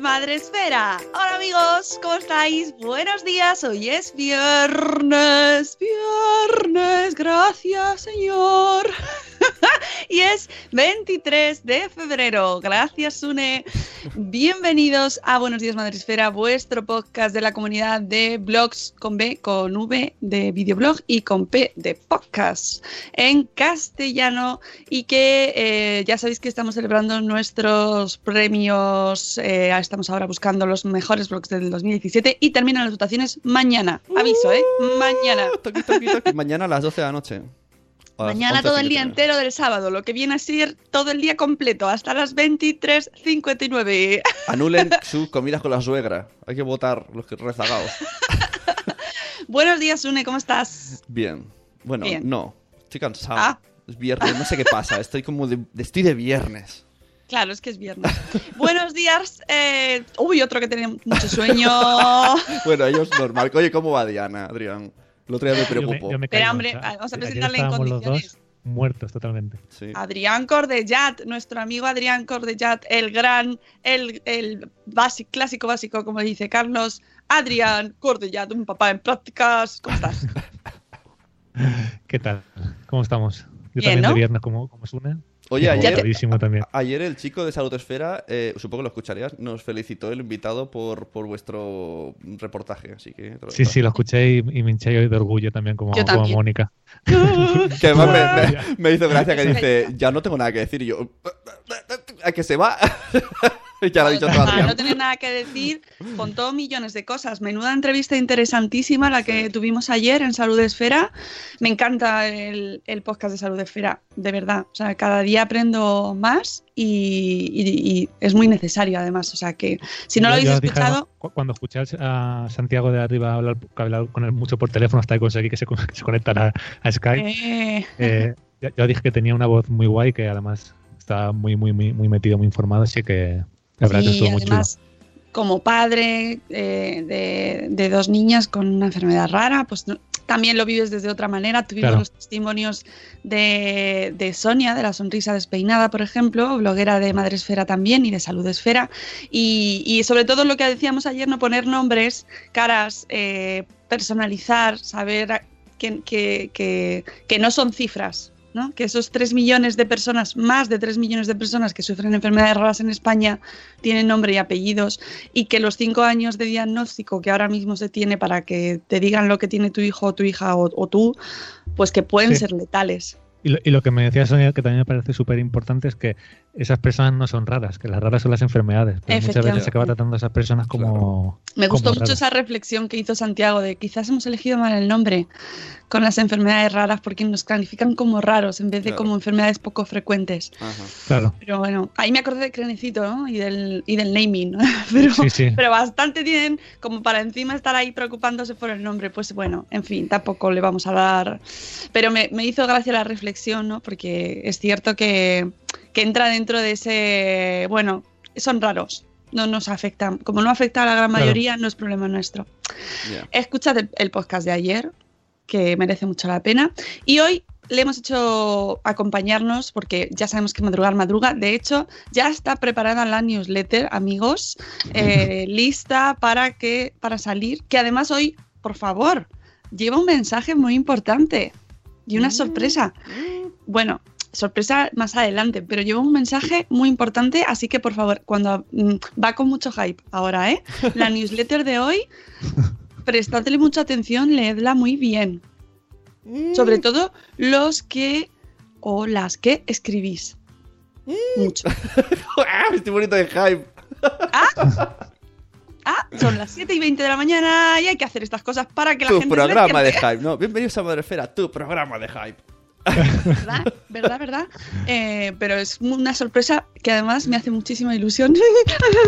Madre Esfera. Hola amigos, ¿cómo estáis? Buenos días, hoy es viernes, viernes, gracias Señor. Y es 23 de febrero. Gracias, Sune. Bienvenidos a Buenos Días Madre Esfera, vuestro podcast de la comunidad de blogs con B, con V de videoblog y con P de podcast en castellano. Y que eh, ya sabéis que estamos celebrando nuestros premios. eh, estamos ahora buscando los mejores blogs del 2017 y terminan las votaciones mañana. Aviso, ¿eh? Mañana. Toqui, toqui, toqui. Mañana a las 12 de la noche. Mañana todo el día 11:59. entero del sábado, lo que viene a ser todo el día completo, hasta las 23.59. Anulen sus comidas con la suegra. Hay que votar los rezagados. Buenos días, Une, ¿cómo estás? Bien. Bueno, Bien. no. Estoy cansado. Ah. Es viernes, no sé qué pasa. Estoy como de, de- estoy de viernes. Claro, es que es viernes. Buenos días. eh, Uy, otro que tiene mucho sueño. Bueno, ellos normal. Oye, ¿cómo va Diana, Adrián? El otro día me Yo me- preocupó. yo me Pero, hombre, o sea, vamos a presentarle en estábamos los condiciones. dos muertos totalmente. Sí. Adrián Cordellat, nuestro amigo Adrián Cordellat, el gran, el, el básico, clásico básico, como dice Carlos. Adrián Cordellat, un papá en prácticas. ¿Cómo estás? ¿Qué tal? ¿Cómo estamos? Yo Bien, también ¿no? de viernes, como, como Sune. Oye, ayer, agotadísimo también. ayer el chico de Salud Esfera, eh, supongo que lo escucharías, nos felicitó el invitado por, por vuestro reportaje. Así que. te lo- Sí, sí, lo escuché y, y me hinché hoy de orgullo también, como, Yo como también. Mónica. Que además me, me- me hizo gracia que dice, ya no tengo nada que decir. Y yo, ¿a que se va? ya lo ha dicho todo Adrián. no tener nada que decir, contó millones de cosas. Menuda entrevista interesantísima la que tuvimos ayer en Salud Esfera. Me encanta el, el podcast de Salud Esfera, de verdad. O sea, cada día aprendo más y, y- y es muy necesario además. O sea, que si no lo Yo- habéis yo dije, escuchado, cu- cuando escuché a Santiago de arriba hablar, hablar con él mucho por teléfono hasta que conseguí que se, se conectara a Skype, eh, eh, yo, yo dije que tenía una voz muy guay, que además estaba muy, muy, muy, muy metido, muy informado, así que muy chulo. además, como padre eh, de, de dos niñas con una enfermedad rara, pues no- también lo vives desde otra manera. Tuvimos Claro. los testimonios de, de Sonia, de la sonrisa despeinada, por ejemplo, bloguera de Madre Esfera también y de Salud Esfera. Y, y sobre todo lo que decíamos ayer, no poner nombres, caras, eh, personalizar, saber que, que- que- que no son cifras. ¿No? Que esos 3 millones de personas, más de 3 millones de personas que sufren enfermedades raras en España, tienen nombre y apellidos y que los 5 años de diagnóstico que ahora mismo se tiene para que te digan lo que tiene tu hijo o tu hija o, o tú, pues que pueden Sí. ser letales. Y lo, y lo que me decía Sonia, que también me parece súper importante, es que esas personas no son raras, que las raras son las enfermedades. Pero muchas veces se acaba tratando a esas personas como. Me gustó como mucho raras. esa reflexión que hizo Santiago de quizás hemos elegido mal el nombre con las enfermedades raras porque nos califican como raros en vez de Claro. como enfermedades poco frecuentes. Ajá. Claro. Pero bueno, ahí me acordé de Crenecito ¿no? y, del, y del naming. Pero, Sí, sí. pero bastante tienen como para encima estar ahí preocupándose por el nombre. Pues bueno, en fin, tampoco le vamos a dar. Pero me, me hizo gracia la reflexión, ¿no? Porque es cierto que, que entra dentro de ese. Bueno, son raros. No nos afectan. Como no afecta a la gran Claro. mayoría, no es problema nuestro. Ya. Escuchad el, el podcast de ayer, que merece mucho la pena. Y hoy le hemos hecho acompañarnos, porque ya sabemos que madrugar madruga. De hecho, ya está preparada la newsletter, amigos, eh, lista para, que, para salir. Que además hoy, por favor, lleva un mensaje muy importante y una sorpresa. Bueno, sorpresa más adelante, pero lleva un mensaje muy importante, así que por favor, cuando mm, va con mucho hype ahora, ¿eh? La newsletter de hoy, prestadle mucha atención, leedla muy bien. Sobre todo los que o las que escribís. Mucho. ¡Ah! Estoy bonito de hype. Ah, son las 7 y 20 de la mañana y hay que hacer estas cosas para que la Tu gente se programa de hype. No, bienvenidos a Madrefera, tu programa de hype. ¿Verdad? ¿Verdad? ¿Verdad? Eh, pero es una sorpresa que además me hace muchísima ilusión.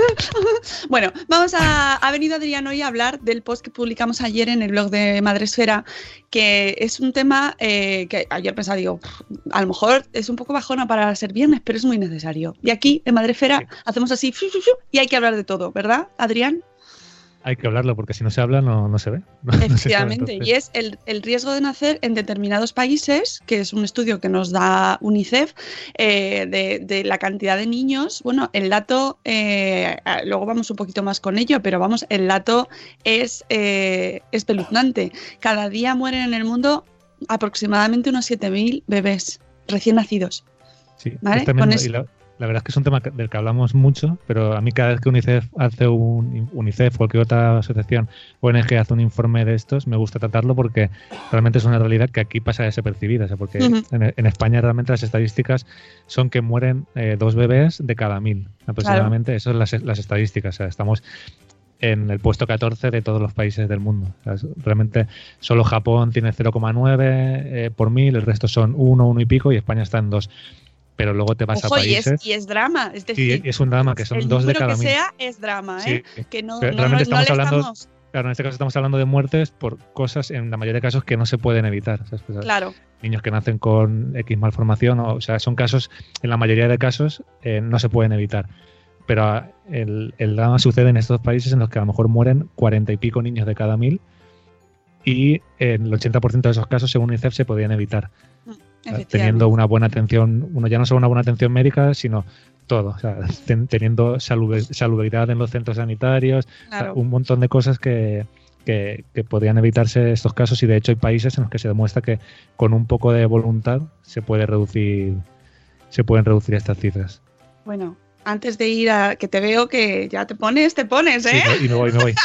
bueno, vamos a. Ha venido Adrián hoy a hablar del post que publicamos ayer en el blog de Madresfera, que es un tema eh, que ayer pensaba, digo, a lo mejor es un poco bajona para ser viernes, pero es muy necesario. Y aquí en Madresfera hacemos así y hay que hablar de todo, ¿verdad, Adrián? Hay que hablarlo, porque si no se habla, no, no se ve. No Efectivamente, y es el, el riesgo de nacer en determinados países, que es un estudio que nos da UNICEF, eh, de, de la cantidad de niños. Bueno, el dato, eh, luego vamos un poquito más con ello, pero vamos, el dato es eh, espeluznante. Cada día mueren en el mundo aproximadamente unos 7.000 bebés recién nacidos. Sí, ¿Vale? Con eso- Y la, la verdad es que es un tema del que hablamos mucho, pero a mí cada vez que UNICEF hace un UNICEF o cualquier otra asociación ONG hace un informe de estos, me gusta tratarlo porque realmente es una realidad que aquí pasa desapercibida, o sea, porque en, en España realmente las estadísticas son que mueren eh, dos bebés de cada mil aproximadamente, eso son las, las estadísticas, o sea, estamos en el puesto 14 de todos los países del mundo. O sea, realmente solo Japón tiene 0,9 eh, por mil, el resto son 1, 1 y pico y España está en 2. Pero luego te vas Ojo, a y es, países. y es drama. Es Sí, decir, es un drama que son el dos de cada que mil. sea es drama, ¿eh? Sí. Que no, no- realmente no- no estamos le hablando- estamos- Claro, en este caso estamos hablando de muertes por cosas, en la mayoría de casos, que no se pueden evitar. ¿sabes? Pues, Claro. Niños que nacen con X malformación, o, o sea, son casos, en la mayoría de casos, eh, no se pueden evitar. Pero ah, el, el drama sucede en estos países en los que a lo mejor mueren cuarenta y pico niños de cada mil y en el 80% de esos casos, según UNICEF, se podían evitar. Teniendo una buena atención, uno ya no solo una buena atención médica, sino todo, o sea, ten- teniendo salubri- salubridad en los centros sanitarios, o sea, Claro. un montón de cosas que, que, que podrían evitarse estos casos y de hecho hay países en los que se demuestra que con un poco de voluntad se puede reducir se pueden reducir estas cifras. Bueno, antes de ir a que te veo que ya te pones, te pones, Sí, ¿eh? no- y me voy, me voy.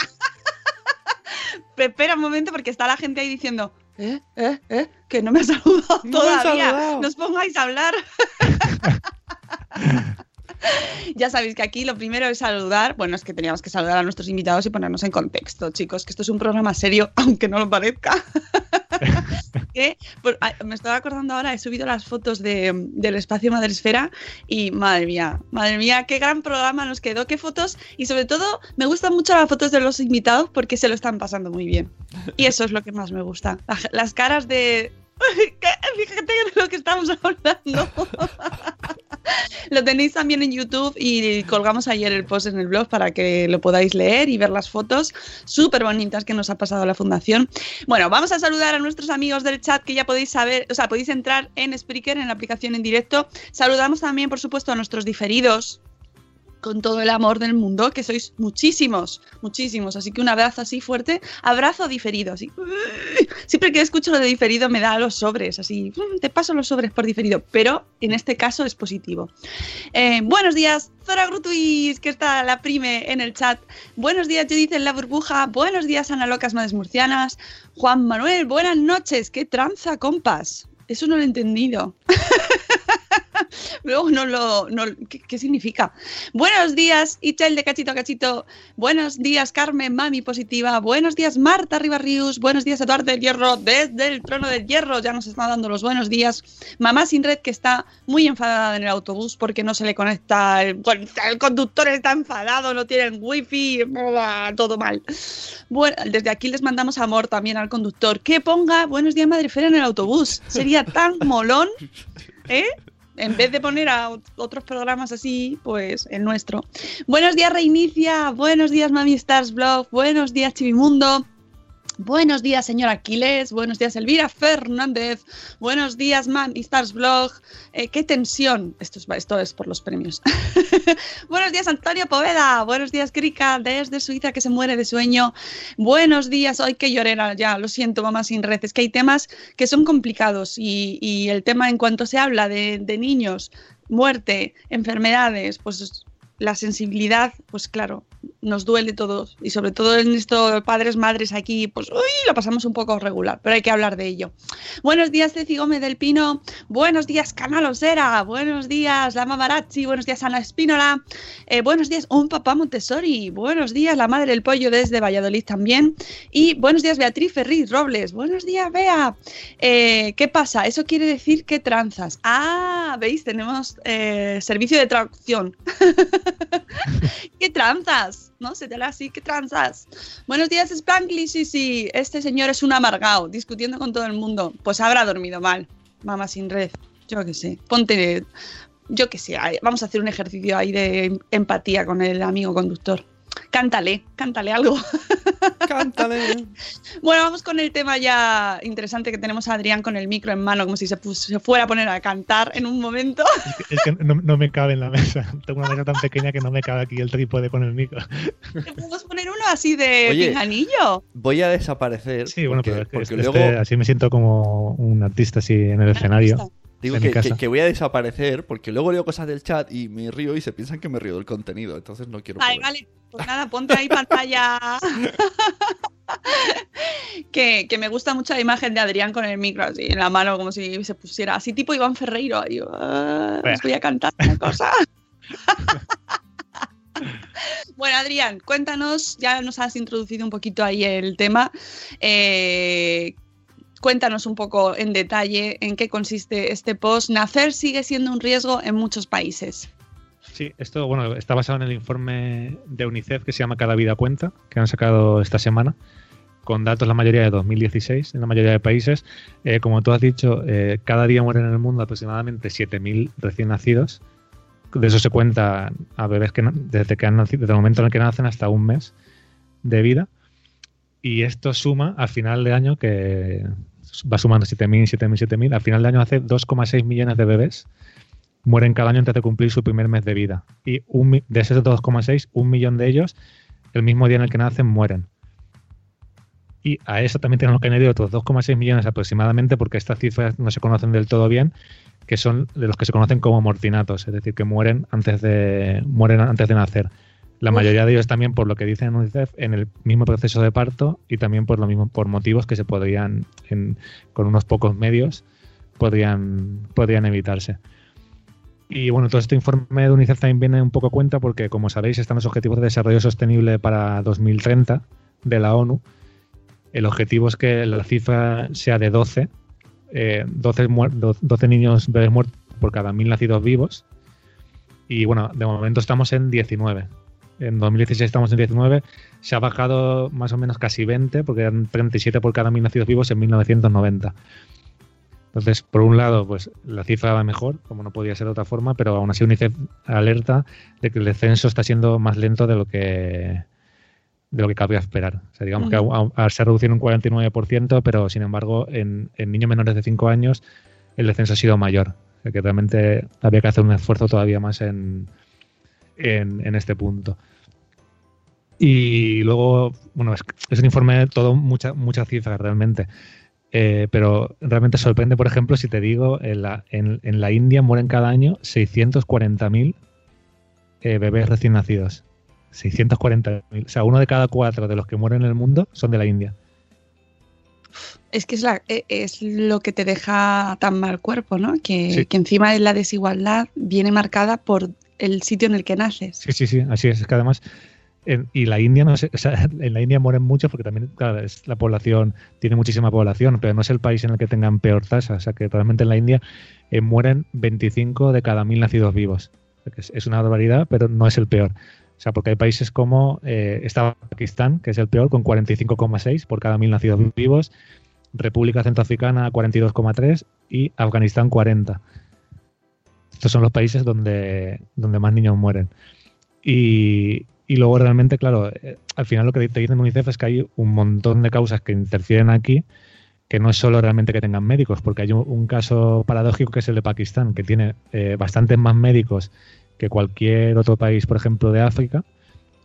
Espera un momento porque está la gente ahí diciendo, ¿eh? ¿eh? ¿eh? Que no me ha saludado No todavía. saludado. Nos pongáis a hablar. ya sabéis que aquí lo primero es saludar. Bueno, es que teníamos que saludar a nuestros invitados y ponernos en contexto, chicos, que esto es un programa serio, aunque no lo parezca. ah, me estaba acordando ahora, he subido las fotos de, del espacio Madresfera y madre mía, madre mía, qué gran programa nos quedó, qué fotos y sobre todo me gustan mucho las fotos de los invitados porque se lo están pasando muy bien. Y eso es lo que más me gusta, la- las caras de... Fíjate de lo que estamos hablando. Lo tenéis también en YouTube y colgamos ayer el post en el blog para que lo podáis leer y ver las fotos súper bonitas que nos ha pasado la fundación. Bueno, vamos a saludar a nuestros amigos del chat que ya podéis saber, o sea, podéis entrar en Spreaker, en la aplicación en directo. Saludamos también, por supuesto, a nuestros diferidos con todo el amor del mundo, que sois muchísimos, muchísimos. Así que un abrazo así fuerte, abrazo diferido. Así. Siempre que escucho lo de diferido me da los sobres, así, "Mm, te paso los sobres por diferido, pero en este caso es positivo. Eh, buenos días, Zora Grutuis, que está la prime en el chat. Buenos días, Judith en la burbuja. Buenos días, Ana Locas Madres Murcianas. Juan Manuel, buenas noches. ¿Qué tranza, compas? Eso no lo he entendido. Luego no lo. No, ¿qué, significa? Buenos días, Ichel de Cachito a Cachito. Buenos días, Carmen, mami positiva. Buenos días, Marta Ribarrius. Buenos días, Eduardo del Hierro, desde el trono del Hierro. Ya nos está dando los buenos días. Mamá sin red, que está muy enfadada en el autobús porque no se le conecta. El, el conductor está enfadado, no tienen wifi, todo mal. Bueno, desde aquí les mandamos amor también al conductor. Que ponga Buenos días, Madre Fera en el autobús. Sería tan molón. ¿Eh? En vez de poner a otros programas así, pues el nuestro. Buenos días, Reinicia. Buenos días, Mami Stars Blog. Buenos días, Chivimundo. Buenos días, señor Aquiles. Buenos días, Elvira Fernández. Buenos días, Man Stars Blog. Eh, qué tensión. Esto es, por los premios. Buenos días, Antonio Poveda. Buenos días, Krika, desde Suiza, que se muere de sueño. Buenos días. Hoy que llorera, ya, lo siento, mamá sin red. Es que hay temas que son complicados y, el tema en cuanto se habla de niños, muerte, enfermedades, pues la sensibilidad, pues claro, nos duele todo y sobre todo en estos padres, madres aquí, pues uy, lo pasamos un poco regular, pero hay que hablar de ello. Buenos días, Ceci Gómez del Pino. Buenos días, Canal Osera. Buenos días, Lama Barazzi. Buenos días, Ana Espínola. Eh, buenos días, un papá Montessori. Buenos días, la madre del pollo desde Valladolid también. Y buenos días, Beatriz Ferriz Robles. Buenos días, Bea. Eh, ¿Qué pasa? Eso quiere decir que tranzas. Ah, veis, tenemos eh, servicio de traducción. ¿Qué tranzas? ¿No? Se te así, ¿qué tranzas? Buenos días, Sprankly, sí, sí, este señor es un amargado, discutiendo con todo el mundo. Pues habrá dormido mal, mamá sin red, yo qué sé, ponte, yo qué sé, vamos a hacer un ejercicio ahí de empatía con el amigo conductor. Cántale, cántale algo. Cántale. bueno, vamos con el tema ya interesante que tenemos a Adrián con el micro en mano, como si se, fuera a poner a cantar en un momento. es que, no, me cabe en la mesa. Tengo una mesa tan pequeña que no me cabe aquí el trípode con el micro. ¿Te podemos poner uno así de anillo? Voy a desaparecer. Sí, bueno, pero porque este, luego... así me siento como un artista así en el escenario. Digo que, voy a desaparecer porque luego leo cosas del chat y me río y se piensan que me río del contenido. Entonces no quiero. Vale, vale. Pues nada, ponte ahí pantalla. que, me gusta mucho la imagen de Adrián con el micro así en la mano, como si se pusiera así, tipo Iván Ferreiro. Ahí, ah, os voy a cantar una cosa. Bueno, Adrián, cuéntanos, ya nos has introducido un poquito ahí el tema. Eh, Cuéntanos un poco en detalle en qué consiste este post. Nacer sigue siendo un riesgo en muchos países. Sí, esto bueno, está basado en el informe de UNICEF que se llama Cada vida cuenta, que han sacado esta semana, con datos la mayoría de 2016 en la mayoría de países. Eh, como tú has dicho, eh, cada día mueren en el mundo aproximadamente 7.000 recién nacidos. De eso se cuenta a bebés que desde, que han nacido, desde el momento en el que nacen hasta un mes de vida. Y esto suma al final de año que va sumando 7.000, 7.000, 7.000. Al final de año hace 2,6 millones de bebés mueren cada año antes de cumplir su primer mes de vida. Y un, de esos 2,6, un millón de ellos, el mismo día en el que nacen, mueren. Y a eso también tenemos que añadir otros 2,6 millones aproximadamente, porque estas cifras no se conocen del todo bien, que son de los que se conocen como mortinatos, es decir, que mueren antes de, mueren antes de nacer. La mayoría de ellos también, por lo que dicen en UNICEF, en el mismo proceso de parto y también por lo mismo, por motivos que se podrían, con unos pocos medios, podrían, podrían evitarse. Y bueno, todo este informe de UNICEF también viene un poco a cuenta porque, como sabéis, están los Objetivos de Desarrollo Sostenible para 2030 de la ONU. El objetivo es que la cifra sea de 12, 12, 12 niños bebés muertos por cada mil nacidos vivos. Y bueno, de momento estamos en 19 en 2016 estamos en 19, se ha bajado más o menos casi 20, porque eran 37 por cada mil nacidos vivos en 1990. Entonces, por un lado, pues la cifra va mejor, como no podía ser de otra forma, pero aún así UNICEF alerta de que el descenso está siendo más lento de lo que de lo que cabía esperar. O sea, digamos que se ha reducido un 49%, pero sin embargo, en, en, niños menores de 5 años el descenso ha sido mayor. O sea, que realmente había que hacer un esfuerzo todavía más en, en, este punto. Y luego, bueno, es, un informe de todo, muchas muchas cifras realmente. Eh, pero realmente sorprende, por ejemplo, si te digo, en la, en, la India mueren cada año 640.000 eh, bebés recién nacidos. 640.000. O sea, uno de cada cuatro de los que mueren en el mundo son de la India. Es que es, la, e, es lo que te deja tan mal cuerpo, ¿no? Que, que encima de la desigualdad viene marcada por el sitio en el que naces. Sí, sí, sí, así es. Es que además y la India, no sea, en la India mueren muchos porque también, claro, es la población, tiene muchísima población, pero no es el país en el que tengan peor tasa. O sea, que realmente en la India eh, mueren 25 de cada mil nacidos vivos. es, una barbaridad, pero no es el peor. O sea, porque hay países como eh, Pakistán, que es el peor, con 45,6 por cada mil nacidos vivos, República Centroafricana 42,3 y Afganistán 40. Estos son los países donde, donde más niños mueren. Y, y luego realmente, claro, eh, al final lo que te dicen UNICEF es que hay un montón de causas que interfieren aquí, que no es solo realmente que tengan médicos, porque hay un, caso paradójico que es el de Pakistán, que tiene eh, bastantes más médicos que cualquier otro país, por ejemplo, de África,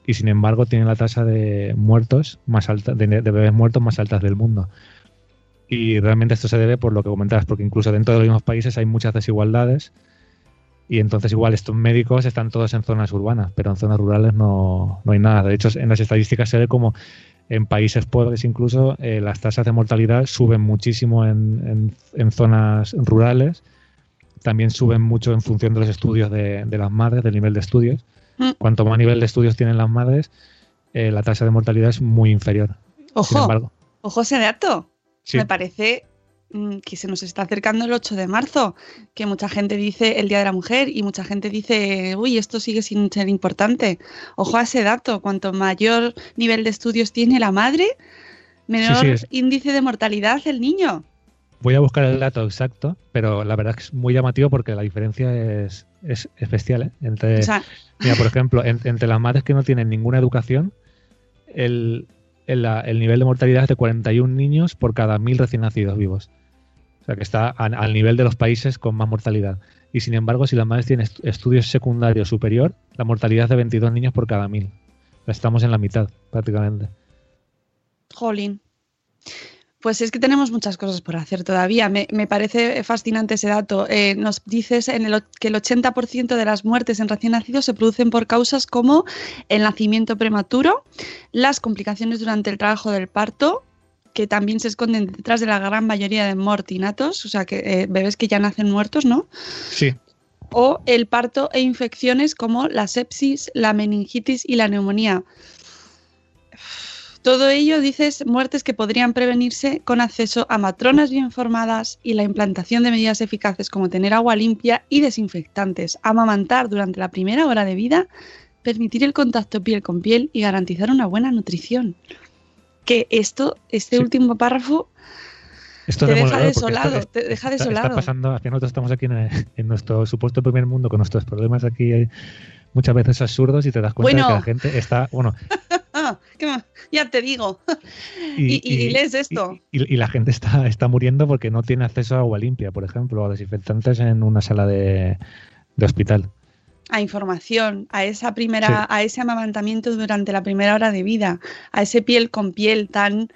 y sin embargo tiene la tasa de muertos más alta, de, de bebés muertos más altas del mundo. Y realmente esto se debe por lo que comentabas, porque incluso dentro de los mismos países hay muchas desigualdades y entonces igual estos médicos están todos en zonas urbanas, pero en zonas rurales no, no hay nada. De hecho, en las estadísticas se ve como en países pobres incluso eh, las tasas de mortalidad suben muchísimo en, en, zonas rurales, también suben mucho en función de los estudios de, las madres, del nivel de estudios. Mm. Cuanto más nivel de estudios tienen las madres, eh, la tasa de mortalidad es muy inferior. Ojo, ojo ese dato. Me parece que se nos está acercando el 8 de marzo, que mucha gente dice el Día de la Mujer y mucha gente dice, uy, esto sigue sin ser importante. Ojo a ese dato, cuanto mayor nivel de estudios tiene la madre, menor índice de mortalidad el niño. Voy a buscar el dato exacto, pero la verdad es que es muy llamativo porque la diferencia es, es, bestial. ¿eh? Entre, mira, por ejemplo, entre las madres que no tienen ninguna educación, el, el nivel de mortalidad es de 41 niños por cada mil recién nacidos vivos. O sea, que está al nivel de los países con más mortalidad. Y sin embargo, si la madre tiene estudios secundarios superior, la mortalidad es de 22 niños por cada mil. Estamos en la mitad, prácticamente. Jolín. Pues es que tenemos muchas cosas por hacer todavía. Me, parece fascinante ese dato. Eh, nos dices en el, que el 80% de las muertes en recién nacidos se producen por causas como el nacimiento prematuro, las complicaciones durante el trabajo del parto, que también se esconden detrás de la gran mayoría de mortinatos, o sea, que eh, bebés que ya nacen muertos, ¿no? Sí. O el parto e infecciones como la sepsis, la meningitis y la neumonía. Todo ello, dices, muertes que podrían prevenirse con acceso a matronas bien formadas y la implantación de medidas eficaces como tener agua limpia y desinfectantes, amamantar durante la primera hora de vida, permitir el contacto piel con piel y garantizar una buena nutrición que esto, este último párrafo, te, deja desolado, te deja desolado. Está pasando, nosotros estamos aquí en, nuestro supuesto primer mundo con nuestros problemas aquí hay muchas veces absurdos y te das cuenta de que la gente está, bueno... ya te digo. Y, lees esto. Y, la gente está, está muriendo porque no tiene acceso a agua limpia, por ejemplo, o a desinfectantes en una sala de, de hospital a información, a esa primera, a ese amamantamiento durante la primera hora de vida, a ese piel con piel tan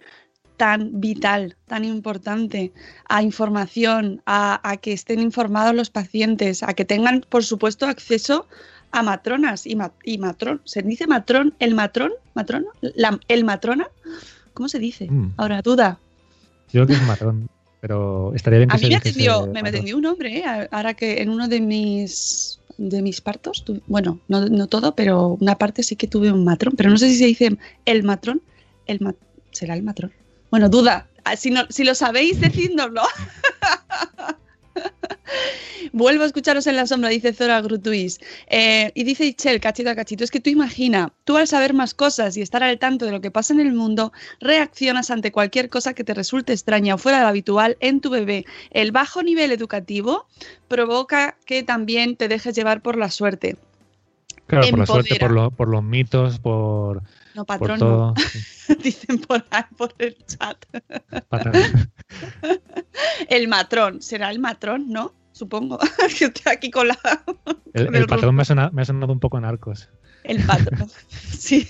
tan vital, tan importante, a información, a, que estén informados los pacientes, a que tengan, por supuesto, acceso a matronas y, y matrón. ¿Se dice matrón? ¿El matrón? ¿Matrón? ¿El matrona? ¿Cómo se dice? Mm. Ahora, duda. Yo creo que es matrón, pero estaría bien que a mí me atendió, me atendió un hombre, ¿eh? ahora que en uno de mis de mis partos, bueno, no, no, todo, pero una parte sí que tuve un matrón, pero no sé si se dice el matrón, el será el matrón. Bueno, duda, si, no, si lo sabéis, decídnoslo. Vuelvo a escucharos en la sombra, dice Zora Grutuis. Eh, y dice Ichel, cachito a cachito, es que tú imagina, tú al saber más cosas y estar al tanto de lo que pasa en el mundo, reaccionas ante cualquier cosa que te resulte extraña o fuera de lo habitual en tu bebé. El bajo nivel educativo provoca que también te dejes llevar por la suerte. Claro, por la suerte, por, los mitos, por, no, patrón, todo. Dicen por ahí, por el chat. el matrón, será el matrón, ¿no? Supongo. que estoy aquí con la. El, patrón me ha, sonado, me ha, sonado, un poco narcos. El patrón. sí.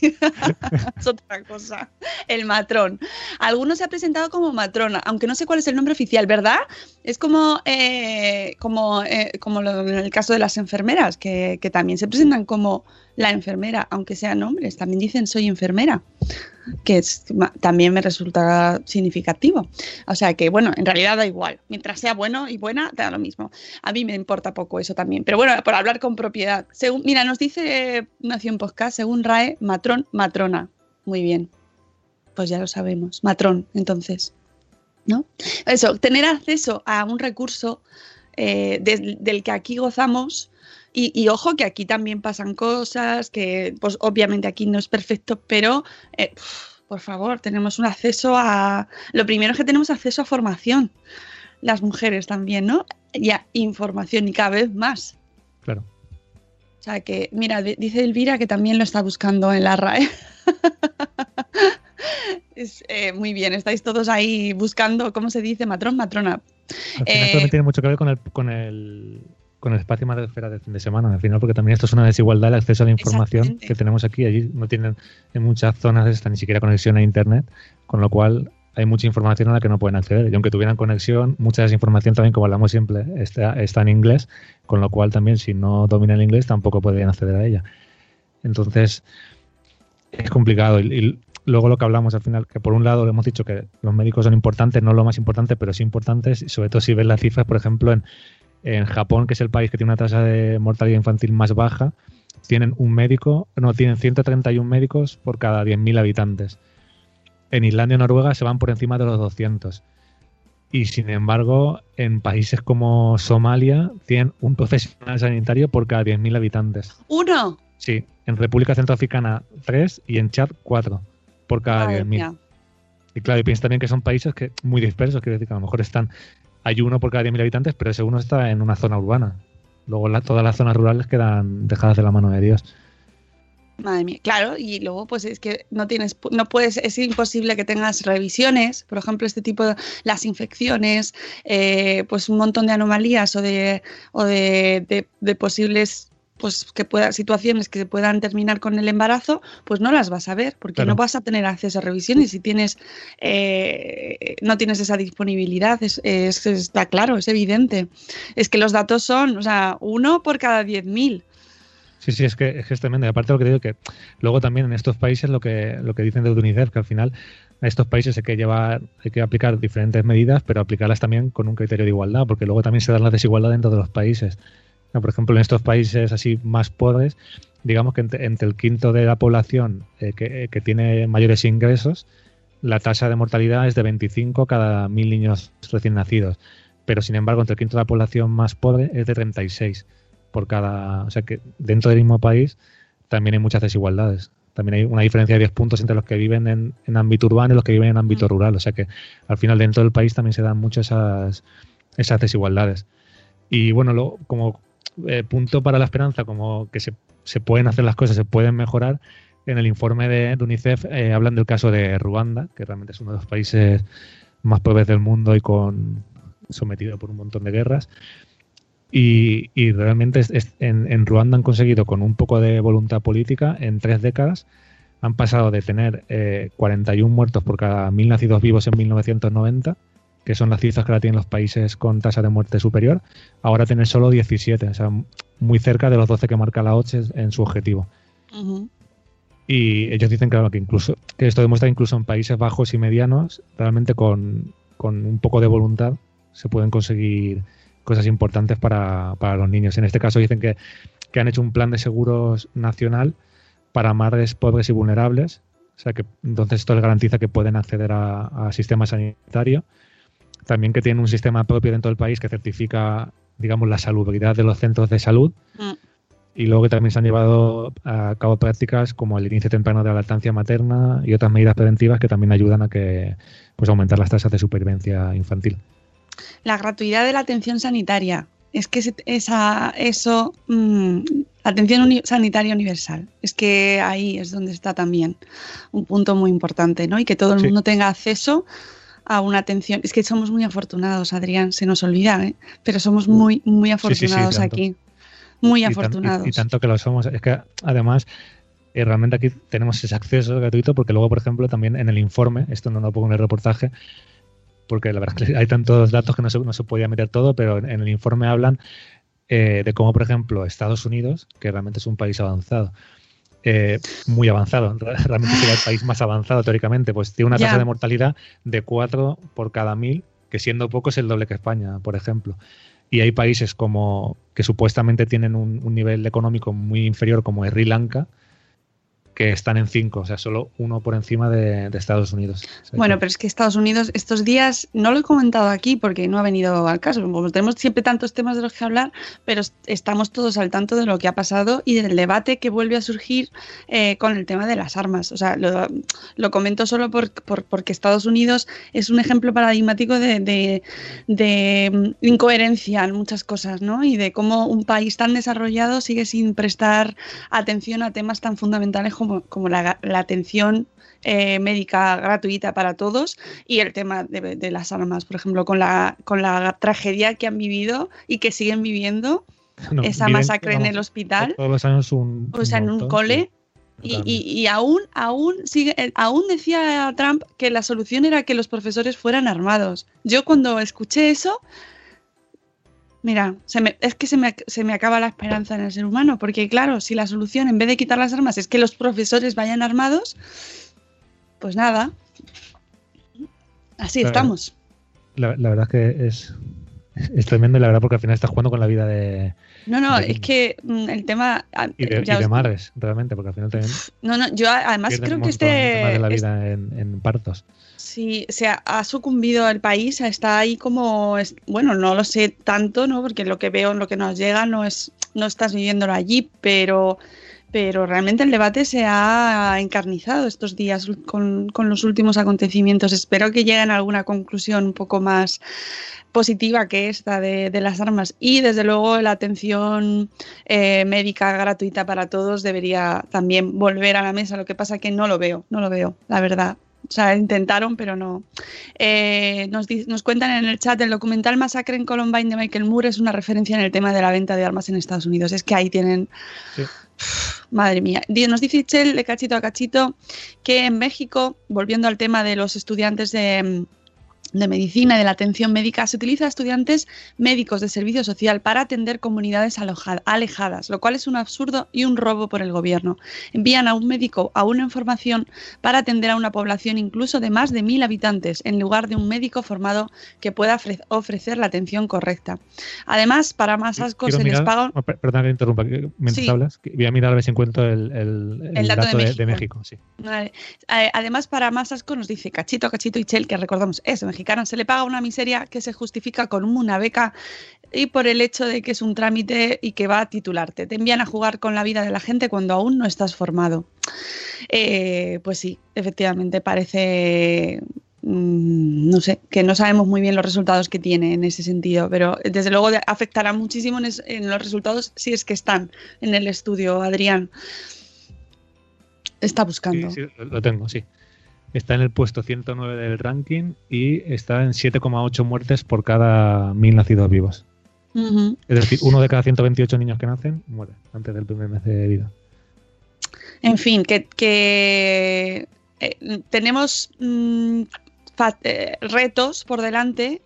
es otra cosa. El matrón. Algunos se ha presentado como matrona, aunque no sé cuál es el nombre oficial, ¿verdad? Es como, eh, como, eh, como en el caso de las enfermeras, que, que también se presentan como la enfermera, aunque sean hombres, también dicen soy enfermera, que es, también me resulta significativo. O sea que, bueno, en realidad da igual. Mientras sea bueno y buena, da lo mismo. A mí me importa poco eso también. Pero bueno, por hablar con propiedad. Según, mira, nos dice Nación Podcast, según RAE, matrón, matrona. Muy bien. Pues ya lo sabemos. Matrón, entonces. ¿No? Eso, tener acceso a un recurso eh, del que aquí gozamos y, ojo que aquí también pasan cosas, que pues obviamente aquí no es perfecto, pero eh, por favor, tenemos un acceso a... Lo primero es que tenemos acceso a formación, las mujeres también, ¿no? Y a información y cada vez más. Claro. O sea que, mira, dice Elvira que también lo está buscando en la RAE. es, eh, muy bien, estáis todos ahí buscando, ¿cómo se dice? Matrón, matrona. esto eh, tiene mucho que ver con el, con el con el espacio más de esfera del fin de semana, al final, porque también esto es una desigualdad el acceso a la información que tenemos aquí. Allí no tienen en muchas zonas esta ni siquiera conexión a Internet, con lo cual hay mucha información a la que no pueden acceder. Y aunque tuvieran conexión, mucha de esa información también, como hablamos siempre, está, está en inglés, con lo cual también si no dominan el inglés tampoco podrían acceder a ella. Entonces, es complicado. Y, luego lo que hablamos al final, que por un lado hemos dicho que los médicos son importantes, no lo más importante, pero sí importantes, y sobre todo si ves las cifras, por ejemplo, en en Japón, que es el país que tiene una tasa de mortalidad infantil más baja, tienen un médico, no, tienen 131 médicos por cada 10.000 habitantes. En Islandia y Noruega se van por encima de los 200. Y sin embargo, en países como Somalia tienen un profesional sanitario por cada 10.000 habitantes. ¿Uno? Sí, en República Centroafricana 3 y en Chad 4 por cada 10.000. Y claro, y piensa también que son países que muy dispersos, quiero decir que a lo mejor están hay uno por cada 10.000 habitantes, pero ese uno está en una zona urbana. Luego todas las zonas rurales quedan dejadas de la mano de Dios. Madre mía, claro, y luego pues es que no tienes, no puedes, es imposible que tengas revisiones, por ejemplo, este tipo de las infecciones, eh, pues un montón de anomalías o de, o de posibles pues que pueda, situaciones que puedan terminar con el embarazo, pues no las vas a ver, porque no vas a tener acceso a revisiones. Si tienes, eh, no tienes esa disponibilidad, es, está claro, es evidente. Es que los datos son, o sea, uno por cada 10.000. Sí, sí, es que, es tremendo. Y aparte lo que digo que luego también en estos países lo que, lo que dicen de UNICEF, que al final a estos países hay que llevar, hay que aplicar diferentes medidas, pero aplicarlas también con un criterio de igualdad, porque luego también se da la desigualdad dentro de los países. Por ejemplo, en estos países así más pobres, digamos que entre, el quinto de la población eh, que, tiene mayores ingresos, la tasa de mortalidad es de 25 cada mil niños recién nacidos. Pero sin embargo, entre el quinto de la población más pobre es de 36 por cada. O sea que dentro del mismo país también hay muchas desigualdades. También hay una diferencia de 10 puntos entre los que viven en, ámbito urbano y los que viven en ámbito mm. rural. O sea que al final dentro del país también se dan muchas esas, esas desigualdades. Y bueno, lo, como eh, punto para la esperanza, como que se, se, pueden hacer las cosas, se pueden mejorar. En el informe de, UNICEF eh, hablan del caso de Ruanda, que realmente es uno de los países más pobres del mundo y con sometido por un montón de guerras. Y, y realmente en, en, Ruanda han conseguido, con un poco de voluntad política, en tres décadas, han pasado de tener 41 eh, muertos por cada mil nacidos vivos en 1990 que son las cifras que ahora tienen los países con tasa de muerte superior, ahora tener solo 17, o sea, muy cerca de los 12 que marca la OCHE en su objetivo. Y ellos dicen claro, que incluso que esto demuestra que incluso en países bajos y medianos, realmente con, un poco de voluntad se pueden conseguir cosas importantes para, los niños. En este caso dicen que, han hecho un plan de seguros nacional para madres pobres y vulnerables. O sea que entonces esto les garantiza que pueden acceder a, a sistema sanitario también que tiene un sistema propio dentro del país que certifica, digamos, la salubridad de los centros de salud. Mm. Y luego que también se han llevado a cabo prácticas como el inicio temprano de la lactancia materna y otras medidas preventivas que también ayudan a que pues aumentar las tasas de supervivencia infantil. La gratuidad de la atención sanitaria. Es que esa, eso, mm, atención sanitaria universal. Es que ahí es donde está también un punto muy importante, ¿no? Y que todo el mundo tenga acceso a una atención. Es que somos muy afortunados, Adrián, se nos olvida, ¿eh? pero somos muy, muy afortunados aquí. Muy afortunados. y, tanto que lo somos. Es que además, eh, realmente aquí tenemos ese acceso gratuito porque luego, por ejemplo, también en el informe, esto no lo pongo en el reportaje, porque la verdad es que hay tantos datos que no se, no se podía meter todo, pero en, el informe hablan eh, de cómo, por ejemplo, Estados Unidos, que realmente es un país avanzado, eh, muy avanzado. Realmente sería el país más avanzado teóricamente. Pues tiene una tasa de mortalidad de 4 por cada mil, que siendo poco es el doble que España, por ejemplo. Y hay países como que supuestamente tienen un, un nivel económico muy inferior, como Sri Lanka, que están en cinco, o sea, solo uno por encima de, Estados Unidos. bueno, pero es que Estados Unidos estos días, no lo he comentado aquí porque no ha venido al caso, como tenemos siempre tantos temas de los que hablar, pero estamos todos al tanto de lo que ha pasado y del debate que vuelve a surgir eh, con el tema de las armas. O sea, lo, comento solo por, porque Estados Unidos es un ejemplo paradigmático de, mm, incoherencia en muchas cosas, ¿no? Y de cómo un país tan desarrollado sigue sin prestar atención a temas tan fundamentales como como, la, atención eh, médica gratuita para todos y el tema de, las armas, por ejemplo, con la, con la tragedia que han vivido y que siguen viviendo, esa masacre en el hospital, todos los años un, o sea, en un cole. Y, y, aún, aún, sigue, eh, aún decía Trump que la solución era que los profesores fueran armados. Yo cuando escuché eso, Mira, es que se me, se me, acaba la esperanza en el ser humano, porque claro, si la solución en vez de quitar las armas es que los profesores vayan armados, pues nada, así estamos. La, verdad es que es, es tremendo, la verdad, porque al final estás jugando con la vida de, no, no, es que mm, el tema. Ah, y de, y madres, realmente, porque al final también. No, no, yo además creo que este. de la vida en, partos. Sí, o sea, ha sucumbido el país, está ahí como. Bueno, no lo sé tanto, ¿no? Porque lo que veo, lo que nos llega, no es. No estás viviéndolo allí, pero pero realmente el debate se ha encarnizado estos días con, con, los últimos acontecimientos. Espero que lleguen a alguna conclusión un poco más positiva que esta de, las armas y desde luego la atención eh, médica gratuita para todos debería también volver a la mesa. Lo que pasa que no lo veo, no lo veo, la verdad. O sea, intentaron, pero no. Eh, nos, nos, cuentan en el chat, el documental Masacre en Columbine de Michael Moore es una referencia en el tema de la venta de armas en Estados Unidos. Es que ahí tienen... Madre mía. Nos dice Chel de cachito a cachito que en México, volviendo al tema de los estudiantes de, de medicina y de la atención médica se utiliza a estudiantes médicos de servicio social para atender comunidades alejadas, lo cual es un absurdo y un robo por el gobierno. Envían a un médico a una información para atender a una población incluso de más de mil habitantes, en lugar de un médico formado que pueda ofrecer la atención correcta. Además, para más asco se les paga... Oh, perdón que interrumpa, mientras hablas, voy a mirar a ver si encuentro el, el, dato, de México. Además, para más asco nos dice Cachito, Cachito y Chel, que recordamos es de se le paga una miseria que se justifica con una beca y por el hecho de que es un trámite y que va a titularte. Te envían a jugar con la vida de la gente cuando aún no estás formado. Eh, pues sí, efectivamente parece mm, no sé, que no sabemos muy bien los resultados que tiene en ese sentido, pero desde luego afectará muchísimo en, los resultados si es que están en el estudio, Adrián. Está buscando. Sí, lo tengo, sí está en el puesto 109 del ranking y está en 7,8 muertes por cada mil nacidos vivos. Es decir, uno de cada 128 niños que nacen muere antes del primer mes de vida. En fin, que, eh, tenemos mm, eh, retos por delante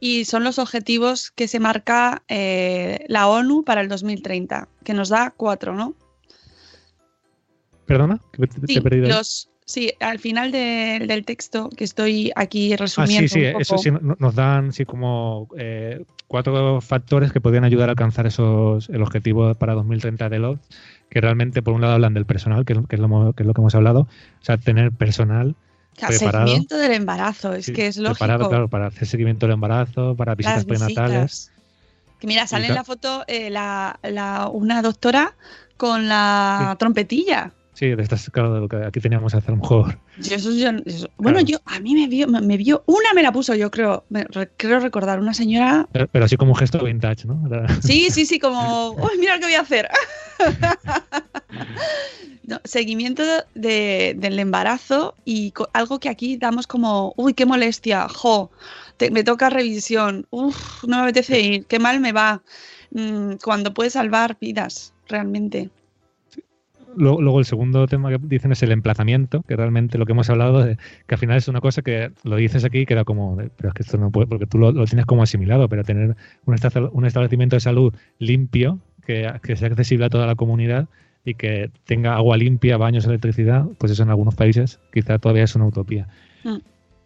y son los objetivos que se marca eh, la ONU para el 2030, que nos da cuatro, ¿no? ¿Perdona? sí, Los, Sí, al final del texto que estoy aquí resumiendo. Ah, sí, sí, eso sí nos dan sí, como eh, cuatro factores que podrían ayudar a alcanzar esos el objetivo para 2030 de LOD, que realmente por un lado hablan del personal, que es, que es, lo, que es lo que hemos hablado, o sea, tener personal preparado. Seguimiento del embarazo, es que es lógico. Preparado, claro, para hacer seguimiento del embarazo, para visitas, prenatales. Que mira, sale en la foto eh, la, la, una doctora con la trompetilla. Sí, de estas, claro, de lo que aquí teníamos hacer mejor. bueno, yo a mí me vio, me, vio, una me la puso, yo creo, creo recordar, una señora. Pero, así como un gesto vintage, ¿no? Sí, sí, sí, como, uy, mira lo que voy a hacer. seguimiento de, del embarazo y algo que aquí damos como, uy, qué molestia, jo, me toca revisión, uff, no me apetece ir, qué mal me va, mm, cuando puede salvar vidas, realmente. Luego, el segundo tema que dicen es el emplazamiento, que realmente lo que hemos hablado, de, que al final es una cosa que lo dices aquí, que era como, pero es que esto no puede, porque tú lo, tienes como asimilado, pero tener un, un establecimiento de salud limpio, que, sea accesible a toda la comunidad, y que tenga agua limpia, baños, electricidad, pues eso en algunos países quizá todavía es una utopía. Mm.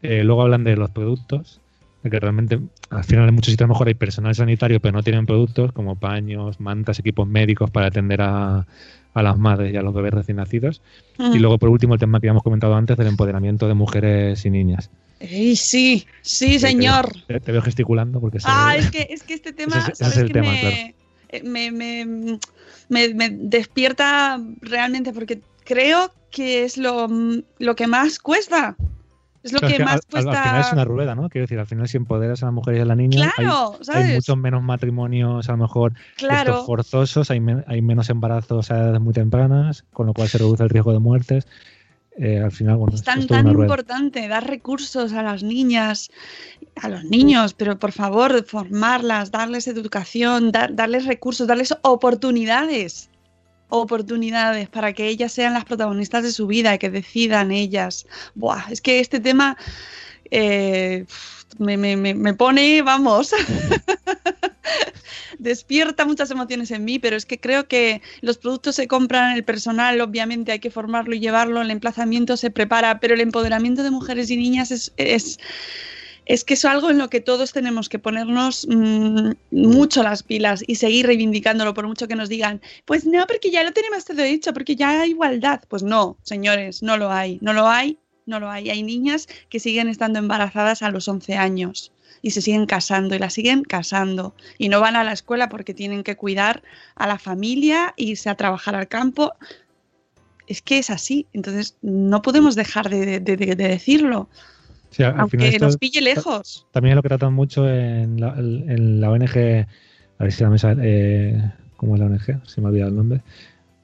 Eh, luego hablan de los productos, que realmente al final en muchos sitios a lo mejor hay personal sanitario pero no tienen productos como paños, mantas, equipos médicos para atender a, a las madres y a los bebés recién nacidos. Mm. Y luego por último el tema que habíamos comentado antes del empoderamiento de mujeres y niñas. Ey, sí, sí, señor. Te, te veo gesticulando porque se- Ah, es que, es que este tema, Ese es- ese ¿sabes es el tema, me, claro. eh, me, me- me- me despierta realmente porque creo que es lo, lo que más cuesta. Es lo que es que más al, cuesta. al final es una rueda, ¿no? Quiero decir, al final si empoderas a las mujeres y a la niña, hay- Claro, hay, ¿sabes? muchos menos matrimonios a lo mejor Claro. forzosos, hay, men- hay menos embarazos a edades muy tempranas, con lo cual se reduce el riesgo de muertes. Eh, al final, bueno, Es tan, es tan importante dar recursos a las niñas, a los niños, pero por favor, formarlas, darles educación, dar- darles recursos, darles oportunidades, oportunidades para que ellas sean las protagonistas de su vida y que decidan ellas. Buah, es que este tema eh, me, me- me- pone, vamos, despierta muchas emociones en mí, pero es que creo que los productos se compran, el personal obviamente hay que formarlo y llevarlo, el emplazamiento se prepara, pero el empoderamiento de mujeres y niñas es... es es que es algo en lo que todos tenemos que ponernos mm, mucho las pilas y seguir reivindicándolo, por mucho que nos digan, pues no, porque ya lo tenemos todo hecho, porque ya hay igualdad. Pues no, señores, no lo hay, no lo hay, no lo hay. Hay niñas que siguen estando embarazadas a los 11 años y se siguen casando y las siguen casando y no van a la escuela porque tienen que cuidar a la familia, irse a trabajar al campo. Es que es así, entonces no podemos dejar de, de- de- de decirlo, Sí, al- final aunque esto nos pille lejos. también es lo que tratan mucho en la, en la ONG, a ver si la mesa, eh, ¿cómo es la ONG? Se me ha olvidado el nombre.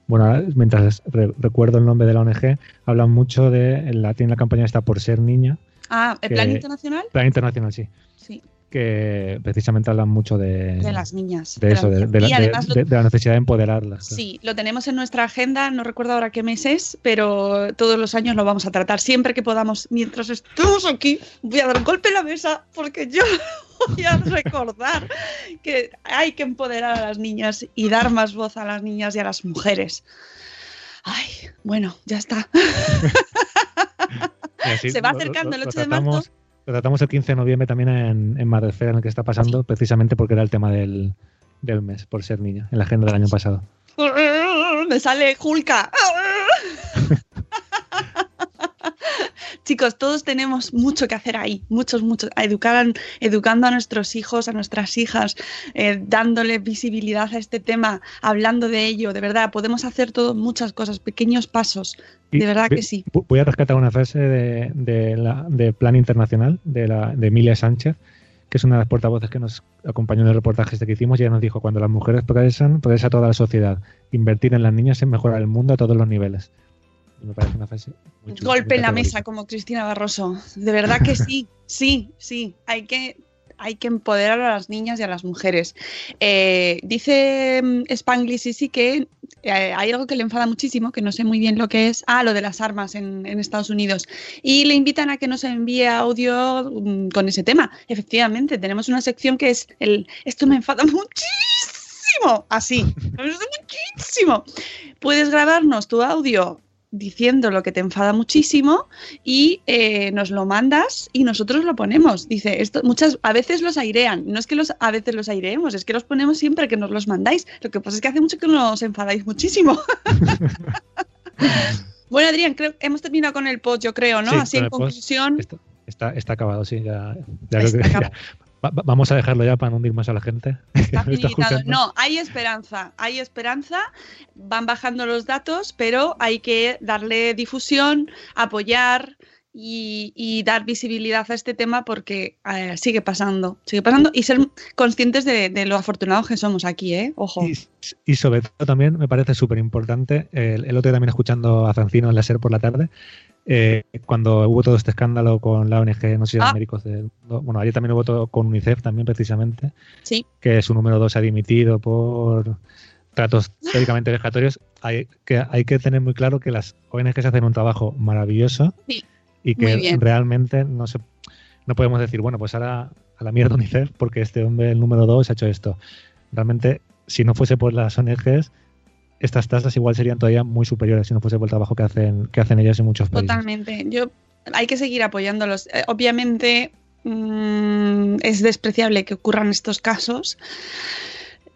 Bueno, mientras re- recuerdo el nombre de la ONG, hablan mucho de, la, tienen la campaña esta por ser niña, Ah, ¿el plan que- internacional? Plan Internacional, sí, Sí, que precisamente hablan mucho de, de las niñas. de de eso, de, la, y de- además lo- de- de la necesidad de empoderarlas. Sí, lo tenemos en nuestra agenda, no recuerdo ahora qué mes es, pero todos los años lo vamos a tratar. Siempre que podamos, mientras estemos aquí, voy a dar un golpe en la mesa porque yo voy a recordar que hay que empoderar a las niñas y dar más voz a las niñas y a las mujeres. Ay, bueno, ya está. Así Se va lo- lo- acercando el lo 8 de marzo. Lo tratamos el 15 de noviembre también en, en Madresfera, en el que está pasando, precisamente porque era el tema del, del mes, por ser niña, en la agenda del año pasado. Me sale Julka. Chicos, todos tenemos mucho que hacer ahí, muchos, muchos, a educar, educando a nuestros hijos, a nuestras hijas, eh, dándole visibilidad a este tema, hablando de ello, de verdad, podemos hacer todo, muchas cosas, pequeños pasos, Y de verdad ve- que sí. vo- Voy a rescatar una frase de, de la, de Plan Internacional, de, la, de Emilia Sánchez, que es una de las portavoces que nos acompañó en el reportaje este que hicimos, y ella nos dijo, cuando las mujeres progresan, progresa toda la sociedad. Invertir en las niñas es mejorar el mundo a todos los niveles. Y me parece una frase muy chula, muy Golpe en la mesa como Cristina Barroso. De verdad que sí, sí, sí. Hay que, hay que empoderar a las niñas y a las mujeres. Eh, dice mm, Spanglish sí, sí que eh, hay algo que le enfada muchísimo, que no sé muy bien lo que es. Ah, lo de las armas en, en Estados Unidos. Y le invitan a que nos envíe audio mm, con ese tema. Efectivamente, tenemos una sección que es el esto me enfada muchísimo. Así, me enfada muchísimo. Puedes grabarnos tu audio diciendo lo que te enfada muchísimo y eh, nos lo mandas y nosotros lo ponemos. Dice, esto muchas a veces los airean, no es que los a veces los aireemos, es que los ponemos siempre que nos los mandáis. Lo que pasa es que hace mucho que nos enfadáis muchísimo. bueno, Adrián, creo que hemos terminado con el post, yo creo, ¿no? Sí, Así en conclusión. Está, está, está acabado, sí, ya, ya Está creo que- acabado. ya. Va- va- vamos a dejarlo ya para no hundir más a la gente. Está está. No, hay esperanza, hay esperanza, van bajando los datos, pero hay que darle difusión, apoyar y, y dar visibilidad a este tema porque eh, sigue pasando, sigue pasando y ser conscientes de, de lo afortunados que somos aquí, ¿eh? Ojo. Y, y sobre todo también me parece súper importante, el, el otro día también escuchando a Francino en la SER por la tarde, eh, cuando hubo todo este escándalo con la ONG, no sé Ah. médicos del mundo, bueno, ayer también hubo todo con UNICEF también precisamente, Sí, que su número 2 se ha dimitido por tratos teóricamente vejatorios. Hay que, hay que tener muy claro que las ONGs hacen un trabajo maravilloso Sí, y que realmente no se no podemos decir, bueno, pues ahora a la mierda UNICEF porque este hombre, el número 2, ha hecho esto. Realmente, si no fuese por las ONGs, estas tasas igual serían todavía muy superiores si no fuese por el trabajo que hacen, que hacen ellas en muchos países. Totalmente. Yo hay que seguir apoyándolos. Eh, obviamente mmm, es despreciable que ocurran estos casos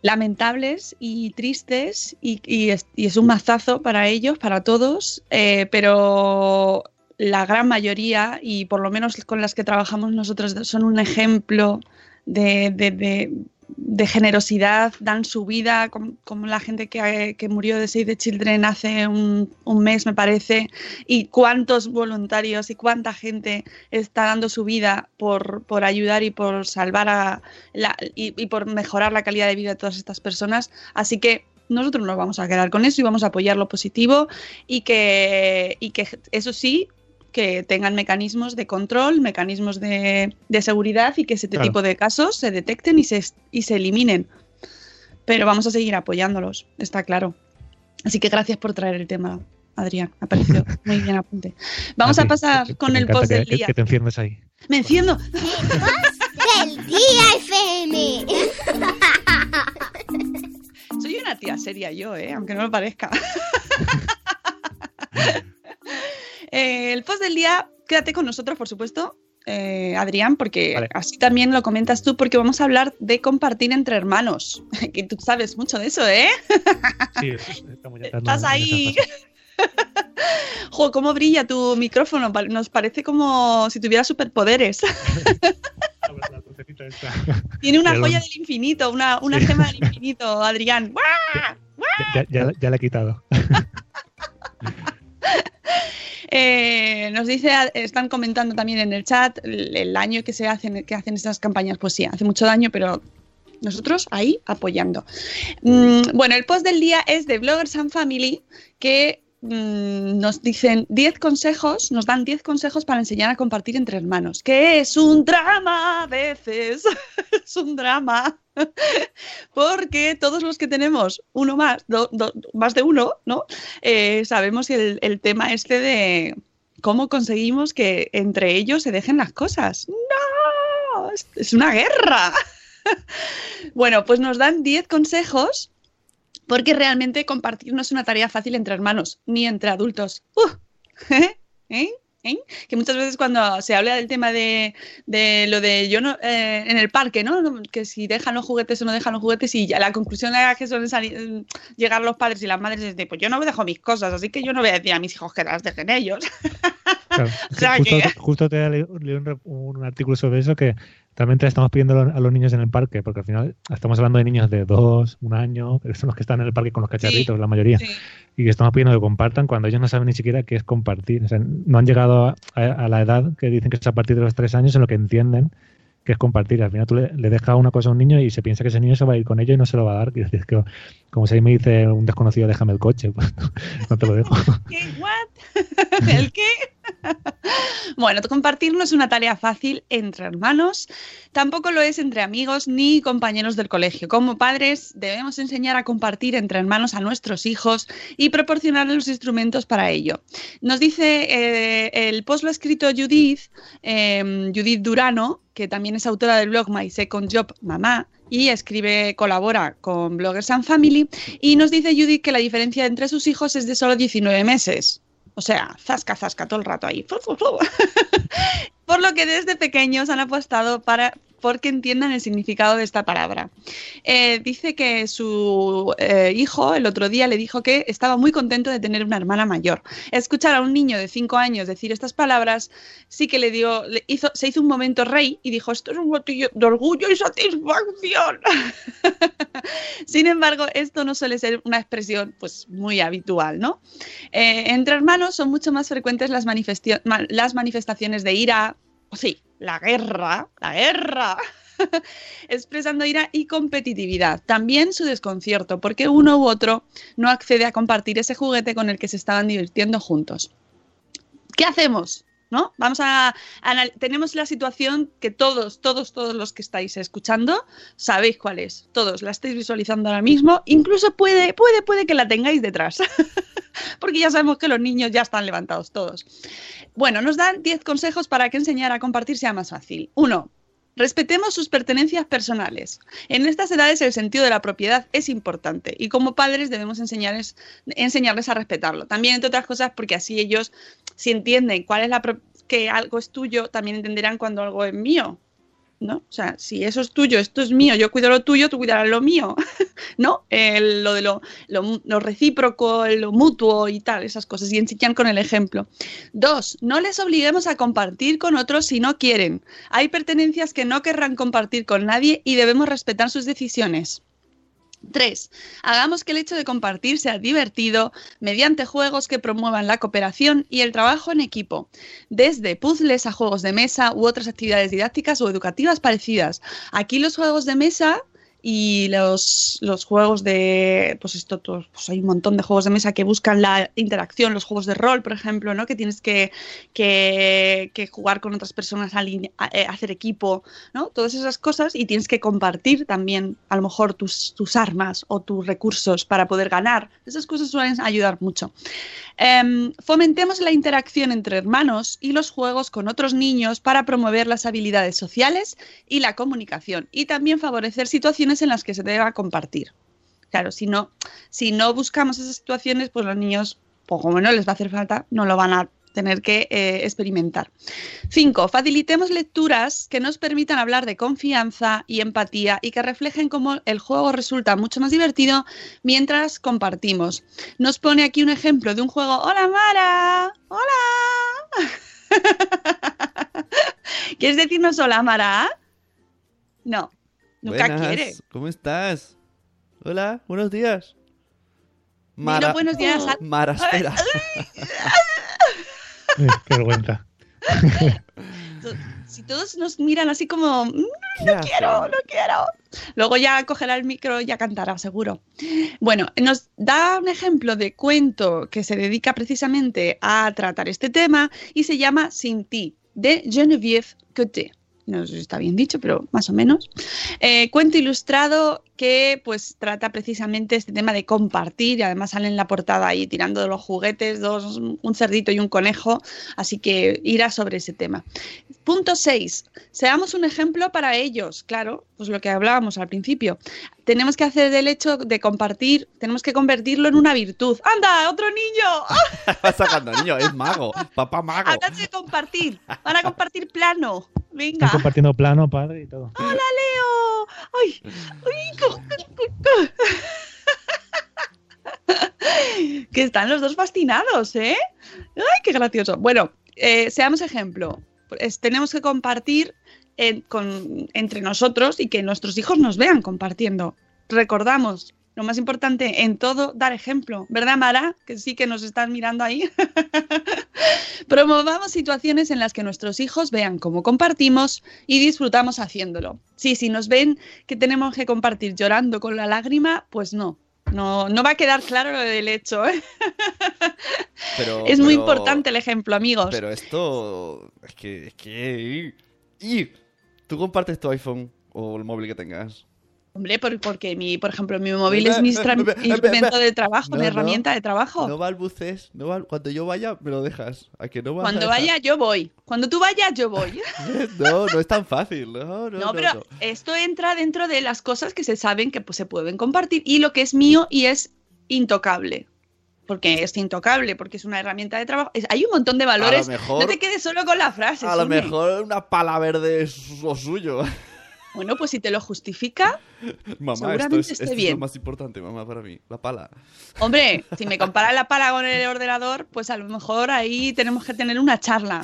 lamentables y tristes y, y, es, y, es, un mazazo para ellos, para todos, eh, pero la gran mayoría y por lo menos con las que trabajamos nosotros son un ejemplo de, de, de, de generosidad, dan su vida, como, como la gente que, que, murió de Save the Children hace un, un, mes, me parece, y cuántos voluntarios y cuánta gente está dando su vida por, por ayudar y por salvar a la, y, y por mejorar la calidad de vida de todas estas personas. Así que nosotros nos vamos a quedar con eso y vamos a apoyar lo positivo y que, y que eso sí, que tengan mecanismos de control, mecanismos de, de seguridad y que ese claro. tipo de casos se detecten y se, y se eliminen. Pero vamos a seguir apoyándolos, está claro. Así que gracias por traer el tema, Adrián. Ha parecido muy bien apunte. Vamos a, a pasar que, con que el post del que, día. Que te enciendes ahí. Me enciendo. del día FM. Soy una tía seria yo, ¿eh? aunque no lo parezca. Eh, el post del día, quédate con nosotros, por supuesto, eh, Adrián, porque vale. así también lo comentas tú, porque vamos a hablar de compartir entre hermanos. Que tú sabes mucho de eso, ¿eh? Sí, estamos ya Estás ahí. Jo, cómo brilla tu micrófono. Nos parece como si tuviera superpoderes. Tiene una joya del infinito, una, una sí. gema del infinito, Adrián. Ya, ya, ya la he quitado. Eh, nos dice, están comentando también en el chat el, el, año que se hacen, que hacen estas campañas. Pues sí, hace mucho daño, pero nosotros ahí apoyando. Mm, bueno, el post del día es de Bloggers and Family que mm, nos dicen 10 consejos, nos dan 10 consejos para enseñar a compartir entre hermanos, que es un drama a veces, es un drama. Porque todos los que tenemos uno más, más de uno, ¿no? Eh, sabemos el, tema este de cómo conseguimos que entre ellos se dejen las cosas. ¡No! Es una guerra. bueno, pues nos dan 10 consejos porque realmente compartir no es una tarea fácil entre hermanos, ni entre adultos. ¿eh? ¿Eh? ¿Eh? que muchas veces cuando se habla del tema de, de lo de yo no eh, en el parque, ¿no? Que si dejan los juguetes o no dejan los juguetes y ya la conclusión es que suelen salir, llegar los padres y las madres es de pues yo no dejo mis cosas, así que yo no voy a decir a mis hijos que las dejen ellos. Claro. o sea justo, que... justo, te leí un, un, artículo sobre eso que realmente estamos pidiendo a los niños en el parque, porque al final estamos hablando de niños de dos, un año, pero son los que están en el parque con los cacharritos, sí, la mayoría, sí. y que estamos pidiendo que compartan cuando ellos no saben ni siquiera qué es compartir. O sea, no han llegado a, a, la edad que dicen que es a partir de los tres años en lo que entienden que es compartir. Al final tú le, le, dejas una cosa a un niño y se piensa que ese niño se va a ir con ello y no se lo va a dar. Es que, como si ahí me dice un desconocido, déjame el coche, pues no, no te lo dejo. ¿Qué? ¿What? ¿El qué? Bueno, compartir no es una tarea fácil entre hermanos, tampoco lo es entre amigos ni compañeros del colegio. Como padres debemos enseñar a compartir entre hermanos a nuestros hijos y proporcionarles los instrumentos para ello. Nos dice eh, el post lo ha escrito Judith, eh, Judith Durano, que también es autora del blog My Second Job Mamá, y escribe, colabora con Bloggers and Family, y nos dice Judith que la diferencia entre sus hijos es de solo 19 meses. O sea, zasca, zasca todo el rato ahí. Por lo que desde pequeños han apostado para porque entiendan el significado de esta palabra. Eh, dice que su eh, hijo el otro día le dijo que estaba muy contento de tener una hermana mayor. Escuchar a un niño de 5 años decir estas palabras sí que le dio, hizo, se hizo un momento rey y dijo, esto es un motillo de orgullo y satisfacción. Sin embargo, esto no suele ser una expresión pues, muy habitual, ¿no? Eh, entre hermanos son mucho más frecuentes las manifestaciones de ira, sí, la guerra, la guerra, expresando ira y competitividad. También su desconcierto, porque uno u otro no accede a compartir ese juguete con el que se estaban divirtiendo juntos. ¿Qué hacemos? ¿No? Vamos a, a, tenemos la situación que todos, todos, todos los que estáis escuchando sabéis cuál es. Todos la estáis visualizando ahora mismo. Incluso puede, puede, puede que la tengáis detrás. Porque ya sabemos que los niños ya están levantados todos. Bueno, nos dan 10 consejos para que enseñar a compartir sea más fácil. Uno, Respetemos sus pertenencias personales. En estas edades el sentido de la propiedad es importante y como padres debemos enseñarles, enseñarles a respetarlo. También, entre otras cosas, porque así ellos, si entienden cuál es la que algo es tuyo, también entenderán cuando algo es mío. ¿No? O sea, si eso es tuyo, esto es mío, yo cuido lo tuyo, tú cuidarás lo mío, ¿no? lo de lo, lo, recíproco, lo mutuo y tal, esas cosas, y enseñan con el ejemplo. Dos, no les obliguemos a compartir con otros si no quieren. Hay pertenencias que no querrán compartir con nadie y debemos respetar sus decisiones. 3. Hagamos que el hecho de compartir sea divertido mediante juegos que promuevan la cooperación y el trabajo en equipo, desde puzzles a juegos de mesa u otras actividades didácticas o educativas parecidas. Aquí los juegos de mesa y los, los juegos de, pues esto, pues hay un montón de juegos de mesa que buscan la interacción, los juegos de rol, por ejemplo, ¿no? Que tienes que, que, jugar con otras personas, eh, hacer equipo, ¿no? Todas esas cosas y tienes que compartir también a lo mejor tus, tus armas o tus recursos para poder ganar. Esas cosas suelen ayudar mucho. Em, fomentemos la interacción entre hermanos y los juegos con otros niños para promover las habilidades sociales y la comunicación y también favorecer situaciones en las que se deba compartir. Claro, si no, si no buscamos esas situaciones, pues los niños, pues como no les va a hacer falta, no lo van a tener que eh, experimentar. 5. Facilitemos lecturas que nos permitan hablar de confianza y empatía y que reflejen cómo el juego resulta mucho más divertido mientras compartimos. Nos pone aquí un ejemplo de un juego. Hola Mara. Hola. ¿Quieres decirnos hola Mara? No, nunca quiere. ¿Cómo estás? Hola, buenos días. Mara, buenos días. Mara, espera. Qué vergüenza. Si todos nos miran así como, mm, no quiero, no quiero. Luego ya cogerá el micro y ya cantará, seguro. Bueno, nos da un ejemplo de cuento que se dedica precisamente a tratar este tema y se llama Sin ti, de Geneviève Coté no sé si está bien dicho, pero más o menos. Eh, cuento ilustrado que pues trata precisamente este tema de compartir y además sale en la portada ahí tirando de los juguetes, dos, un cerdito y un conejo, así que irá sobre ese tema. Punto 6. Seamos un ejemplo para ellos, claro, pues lo que hablábamos al principio. Tenemos que hacer del hecho de compartir, tenemos que convertirlo en una virtud. ¡Anda, otro niño! Va sacando niño, es mago, papá mago. Hablan de compartir, van a compartir plano. Venga. Están compartiendo plano, padre y todo. ¡Hola, Leo! ¡Ay! ¡Ay! que están los dos fascinados, ¿eh? ¡Ay, qué gracioso! Bueno, eh, seamos ejemplo. tenemos que compartir entre nosotros y que nuestros hijos nos vean compartiendo. Recordamos, lo más importante en todo, dar ejemplo, ¿verdad, Mara? Que sí que nos están mirando ahí. Promovamos situaciones en las que nuestros hijos vean cómo compartimos y disfrutamos haciéndolo. Sí, si nos ven que tenemos que compartir llorando con la lágrima, pues no. No, no va a quedar claro lo del hecho. ¿eh? es muy importante el ejemplo, amigos. Pero esto. Es que. Es que. Y, ¿Tú compartes tu iPhone o el móvil que tengas? Hombre, porque mi, por ejemplo, mi móvil es mi instrumento de trabajo, mi herramienta de trabajo. No balbuces, no cuando yo vaya me lo dejas. ¿A que no cuando vaya yo voy. Cuando tú vayas yo voy. no, no es tan fácil. No, no, no pero esto entra dentro de las cosas que se saben que pues, se pueden compartir y lo que es mío y es intocable porque es intocable, porque es una herramienta de trabajo. hay un montón de valores. no te quedes solo con la frase. A lo mejor una pala verde es lo suyo. Bueno, pues si te lo justifica, mamá, seguramente esto es, bien. lo más importante, mamá, para mí, la pala. Hombre, si me comparas la pala con el ordenador, pues a lo mejor ahí tenemos que tener una charla.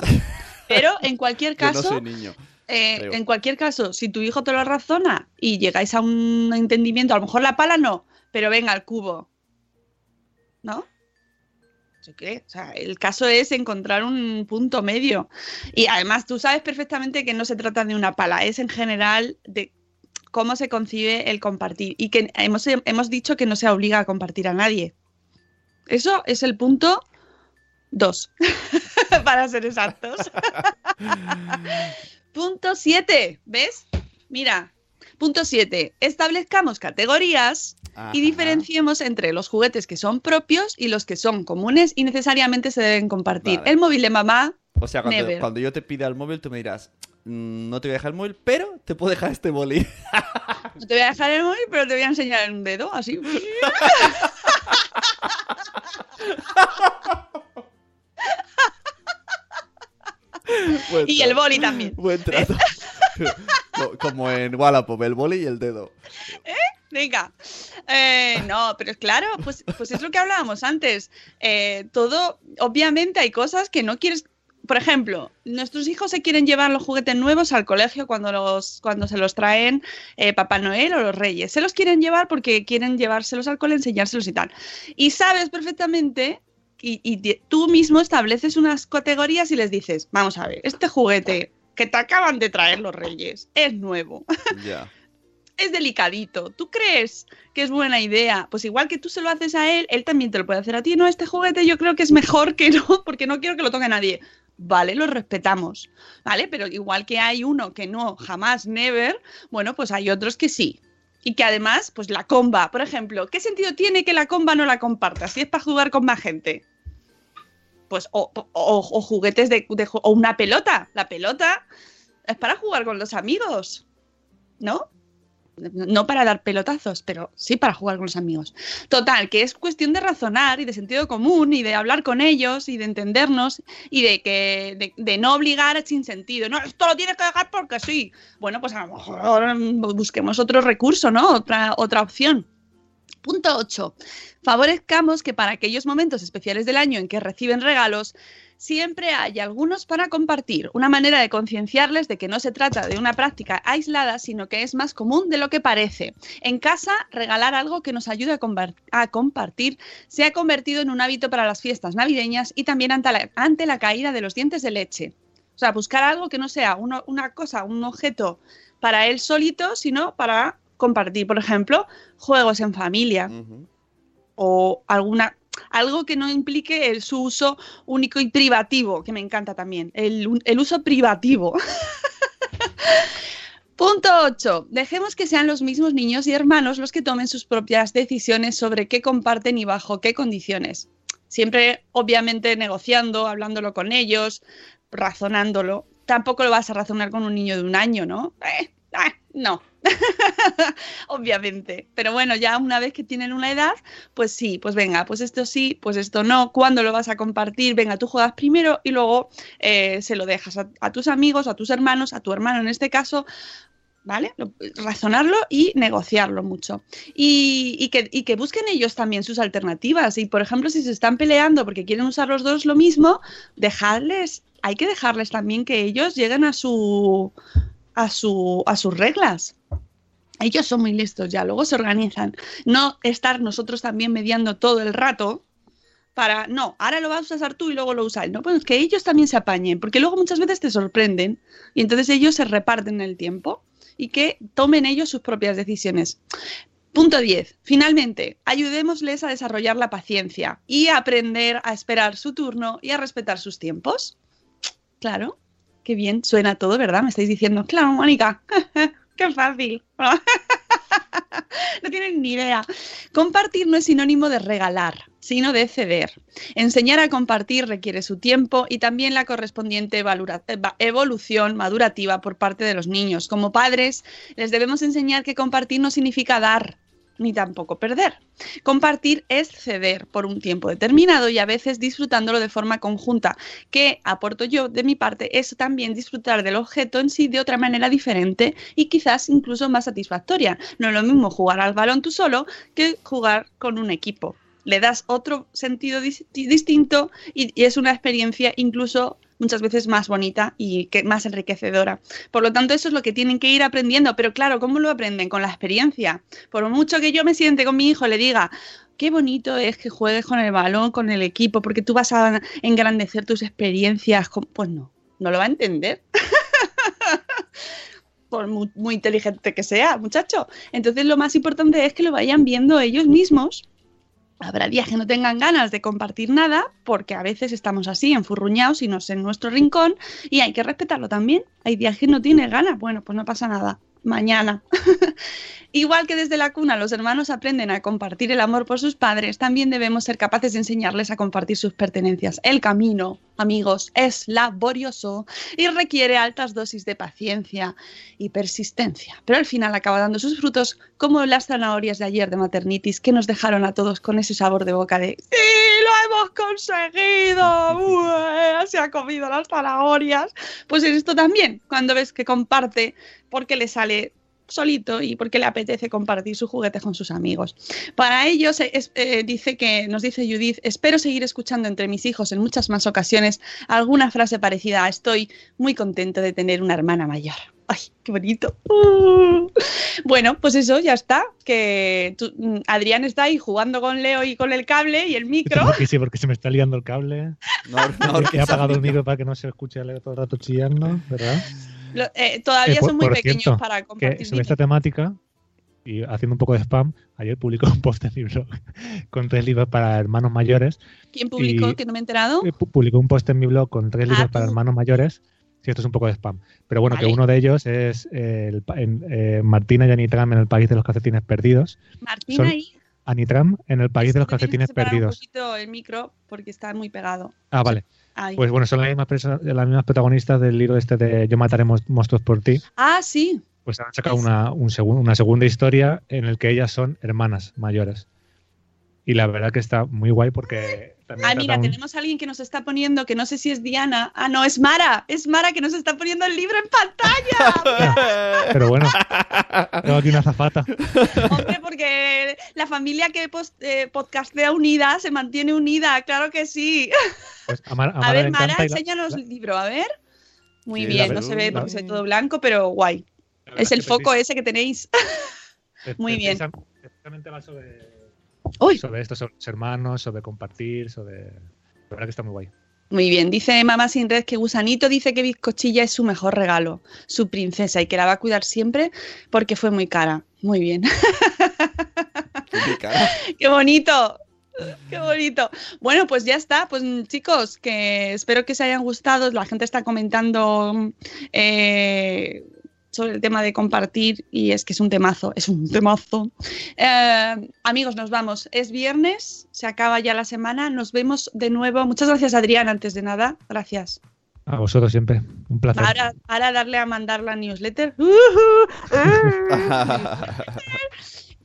Pero en cualquier caso, no soy niño. Eh, en cualquier caso, si tu hijo te lo razona y llegáis a un entendimiento, a lo mejor la pala no, pero venga, el cubo. ¿No? O sea, el caso es encontrar un punto medio. Y además tú sabes perfectamente que no se trata de una pala, es en general de cómo se concibe el compartir. Y que hemos, hemos dicho que no se obliga a compartir a nadie. Eso es el punto dos, para ser exactos. punto siete, ¿ves? Mira, punto siete, establezcamos categorías y diferenciemos entre los juguetes que son propios y los que son comunes y necesariamente se deben compartir. El móvil de mamá. O sea, cuando, yo te pida el móvil, tú me dirás, mm, no te voy a dejar el móvil, pero te puedo dejar este boli. No te voy a dejar el móvil, pero te voy a enseñar un dedo, así. Buen y el boli también. Buen trato. Co- Como en Wallapop, el boli y el dedo. Venga. Eh, no, pero es claro, pues, pues es lo que hablábamos antes. Eh, todo, obviamente hay cosas que no quieres. Por ejemplo, nuestros hijos se quieren llevar los juguetes nuevos al colegio cuando, los, cuando se los traen eh, Papá Noel o los Reyes. Se los quieren llevar porque quieren llevárselos al cole, enseñárselos y tal. Y sabes perfectamente y, tú mismo estableces unas categorías y les dices, vamos a ver, este juguete que te acaban de traer los Reyes es nuevo Ya. es delicadito. ¿Tú crees que es buena idea? Pues igual que tú se lo haces a él, él también te lo puede hacer a ti. No, este juguete yo creo que es mejor que no, porque no quiero que lo toque nadie. Vale, lo respetamos, ¿vale? Pero igual que hay uno que no, jamás, never, bueno, pues hay otros que sí. Y que además, pues la comba, por ejemplo, ¿qué sentido tiene que la comba no la compartas si es para jugar con más gente? Pues, o, juguetes de, o una pelota. La pelota es para jugar con los amigos, ¿no? No para dar pelotazos, pero sí para jugar con los amigos. Total, que es cuestión de razonar y de sentido común y de hablar con ellos y de entendernos y de que de, no obligar sin sentido. No, esto lo tienes que dejar porque sí. Bueno, pues a lo mejor busquemos otro recurso, ¿no? Otra, otra opción. Punto 8. Favorezcamos que para aquellos momentos especiales del año en que reciben regalos, siempre hay algunos para compartir, una manera de concienciarles de que no se trata de una práctica aislada, sino que es más común de lo que parece. En casa, regalar algo que nos ayude a, compartir se ha convertido en un hábito para las fiestas navideñas y también ante la, ante la caída de los dientes de leche. O sea, buscar algo que no sea uno- una cosa, un objeto para él solito, sino para compartir. Por ejemplo, juegos en familia o alguna algo que no implique el, su uso único y privativo, que me encanta también, el, el uso privativo. Punto 8. Dejemos que sean los mismos niños y hermanos los que tomen sus propias decisiones sobre qué comparten y bajo qué condiciones. Siempre, obviamente, negociando, hablándolo con ellos, razonándolo. Tampoco lo vas a razonar con un niño de un año, ¿no? Eh, ah, no. obviamente. Pero bueno, ya una vez que tienen una edad, pues sí, pues venga, pues esto sí, pues esto no. ¿Cuándo lo vas a compartir? Venga, tú juegas primero y luego eh, se lo dejas a, tus amigos, a tus hermanos, a tu hermano en este caso. ¿Vale? Lo- razonarlo y negociarlo mucho. Y, y que, y que busquen ellos también sus alternativas. Y, por ejemplo, si se están peleando porque quieren usar los dos lo mismo, dejarles, hay que dejarles también que ellos lleguen a su, a su, a sus reglas. Ellos son muy listos ya, luego se organizan. No estar nosotros también mediando todo el rato para, no, ahora lo vas a usar tú y luego lo usa él. No, pues que ellos también se apañen, porque luego muchas veces te sorprenden y entonces ellos se reparten el tiempo y que tomen ellos sus propias decisiones. Punto 10. Finalmente, ayudémosles a desarrollar la paciencia y aprender a esperar su turno y a respetar sus tiempos. Claro, qué bien suena todo, ¿verdad? Me estáis diciendo, claro, Mónica, qué fácil. no tienen ni idea. Compartir no es sinónimo de regalar, sino de ceder. Enseñar a compartir requiere su tiempo y también la correspondiente evolución madurativa por parte de los niños. Como padres, les debemos enseñar que compartir no significa dar, ni tampoco perder. Compartir es ceder por un tiempo determinado y a veces disfrutándolo de forma conjunta. Que aporto yo de mi parte es también disfrutar del objeto en sí de otra manera diferente y quizás incluso más satisfactoria. No es lo mismo jugar al balón tú solo que jugar con un equipo. Le das otro sentido dis- distinto y es una experiencia incluso muchas veces más bonita y que más enriquecedora. Por lo tanto, eso es lo que tienen que ir aprendiendo. Pero claro, ¿cómo lo aprenden? Con la experiencia. Por mucho que yo me siente con mi hijo le diga, qué bonito es que juegues con el balón, con el equipo, porque tú vas a engrandecer tus experiencias. con-". Pues no, no lo va a entender. Por muy inteligente que sea, muchacho. Entonces, lo más importante es que lo vayan viendo ellos mismos Habrá días que no tengan ganas de compartir nada, porque a veces estamos así, enfurruñados y nos en nuestro rincón, y hay que respetarlo también. Hay días que no tienes ganas, bueno, pues no pasa nada. Mañana. Igual que desde la cuna los hermanos aprenden a compartir el amor por sus padres, también debemos ser capaces de enseñarles a compartir sus pertenencias, el camino, amigos, es laborioso y requiere altas dosis de paciencia y persistencia. Pero al final acaba dando sus frutos como las zanahorias de ayer de maternitis que nos dejaron a todos con ese sabor de boca de ¡Sí, lo hemos conseguido! ¡Ué! Se ha comido las zanahorias. Pues en esto también, cuando ves que comparte porque le sale solito y porque le apetece compartir sus juguetes con sus amigos. Para ellos, eh, dice que, nos dice Judith, espero seguir escuchando entre mis hijos en muchas más ocasiones alguna frase parecida a estoy muy contento de tener una hermana mayor. ¡Ay, qué bonito! Uh. Bueno, pues eso, ya está. Que mm, Adrián está ahí jugando con Leo y con el cable y el micro. sí, porque se me está liando el cable. No, no, He apagado el micro para que no se escuche a Leo todo el rato chillando, ¿verdad? Eh, todavía eh, son muy pequeños para compartir. Que sobre esta temática, y haciendo un poco de spam, ayer publicó un post en mi blog con tres libros para hermanos mayores. ¿Quién publicó? que no me he enterado. Eh, publicó un post en mi blog con tres ah, libros para hermanos mayores. Sí, esto es un poco de spam. Pero bueno, que uno de ellos es el, Martina y Anitram en el país de los calcetines perdidos. Martina y. Anitram en el país de los calcetines perdidos. Un poquito el micro porque está muy pegado. Ah, vale. Pues bueno, son las mismas, las mismas protagonistas del libro este de Yo mataré monstruos por ti. Ah, sí. Pues han sacado una, un una segunda historia en la que ellas son hermanas mayores. Y la verdad que está muy guay porque ah, mira, tenemos a alguien que nos está poniendo, que no sé si es Diana. Ah, no, es Mara. Es Mara que nos está poniendo el libro en pantalla. Pero bueno, tengo aquí una zafata. Hombre, porque la familia que eh, podcastea unida se mantiene unida, claro que sí. Pues a, ver, Mara, enséñanos el libro, a ver. Muy bien, no se ve porque se ve todo blanco, pero guay. Es el foco ese que tenéis. Muy bien. Exactamente va sobre sobre esto, sobre los hermanos, sobre compartir, sobre. La verdad que está muy guay. Muy bien, dice Mamá Sin Red que Gusanito dice que Bizcochilla es su mejor regalo, su princesa, y que la va a cuidar siempre porque fue muy cara. Muy bien. Qué bonito. Qué bonito. Bueno, pues ya está. Pues chicos, que espero que os hayan gustado. La gente está comentando eh, sobre el tema de compartir y es que es un temazo, es un temazo. Eh, amigos, nos vamos. Es viernes, se acaba ya la semana, nos vemos de nuevo. Muchas gracias Adrián, antes de nada. Gracias. A vosotros siempre, un placer. Ahora, darle a mandar la newsletter.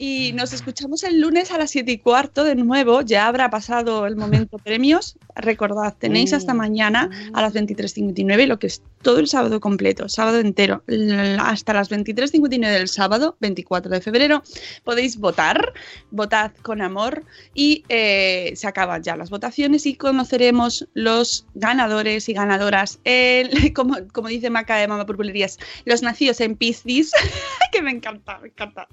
Y nos escuchamos el lunes a las 7 y cuarto de nuevo. Ya habrá pasado el momento premios. Recordad, tenéis hasta mañana a las 23.59, lo que es todo el sábado completo, sábado entero, hasta las 23.59 del sábado, 24 de febrero. Podéis votar, votad con amor y eh, se acaban ya las votaciones y conoceremos los ganadores y ganadoras, como, como dice Maca de Mama Purpulerías, los nacidos en Piscis, que me encanta, me encanta.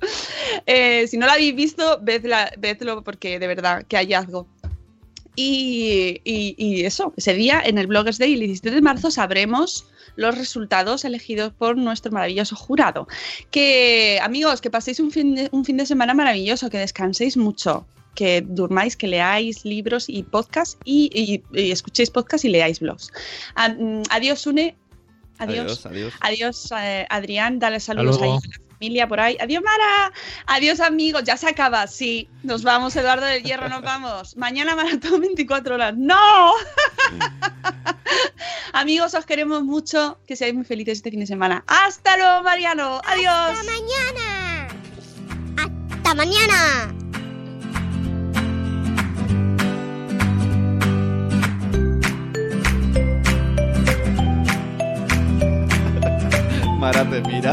Eh, si no la habéis visto, vedla, vedlo porque de verdad, qué hallazgo. Y, y, eso, ese día en el Bloggers Day, el 17 de marzo, sabremos los resultados elegidos por nuestro maravilloso jurado. Que, amigos, que paséis un fin de, un fin de semana maravilloso, que descanséis mucho, que durmáis, que leáis libros y podcasts y, escuchéis podcasts y leáis blogs. Adiós, Une. Adiós. Adiós, adiós. Eh, Adrián. Dale saludos ahí familia por ahí. Adiós, Mara. Adiós, amigos. Ya se acaba. Sí, nos vamos, Eduardo del Hierro, nos vamos. Mañana maratón 24 horas. ¡No! amigos, os queremos mucho. Que seáis muy felices este fin de semana. Hasta luego, Mariano. Adiós. Hasta mañana. Hasta mañana. Mara te mira.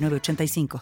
906985.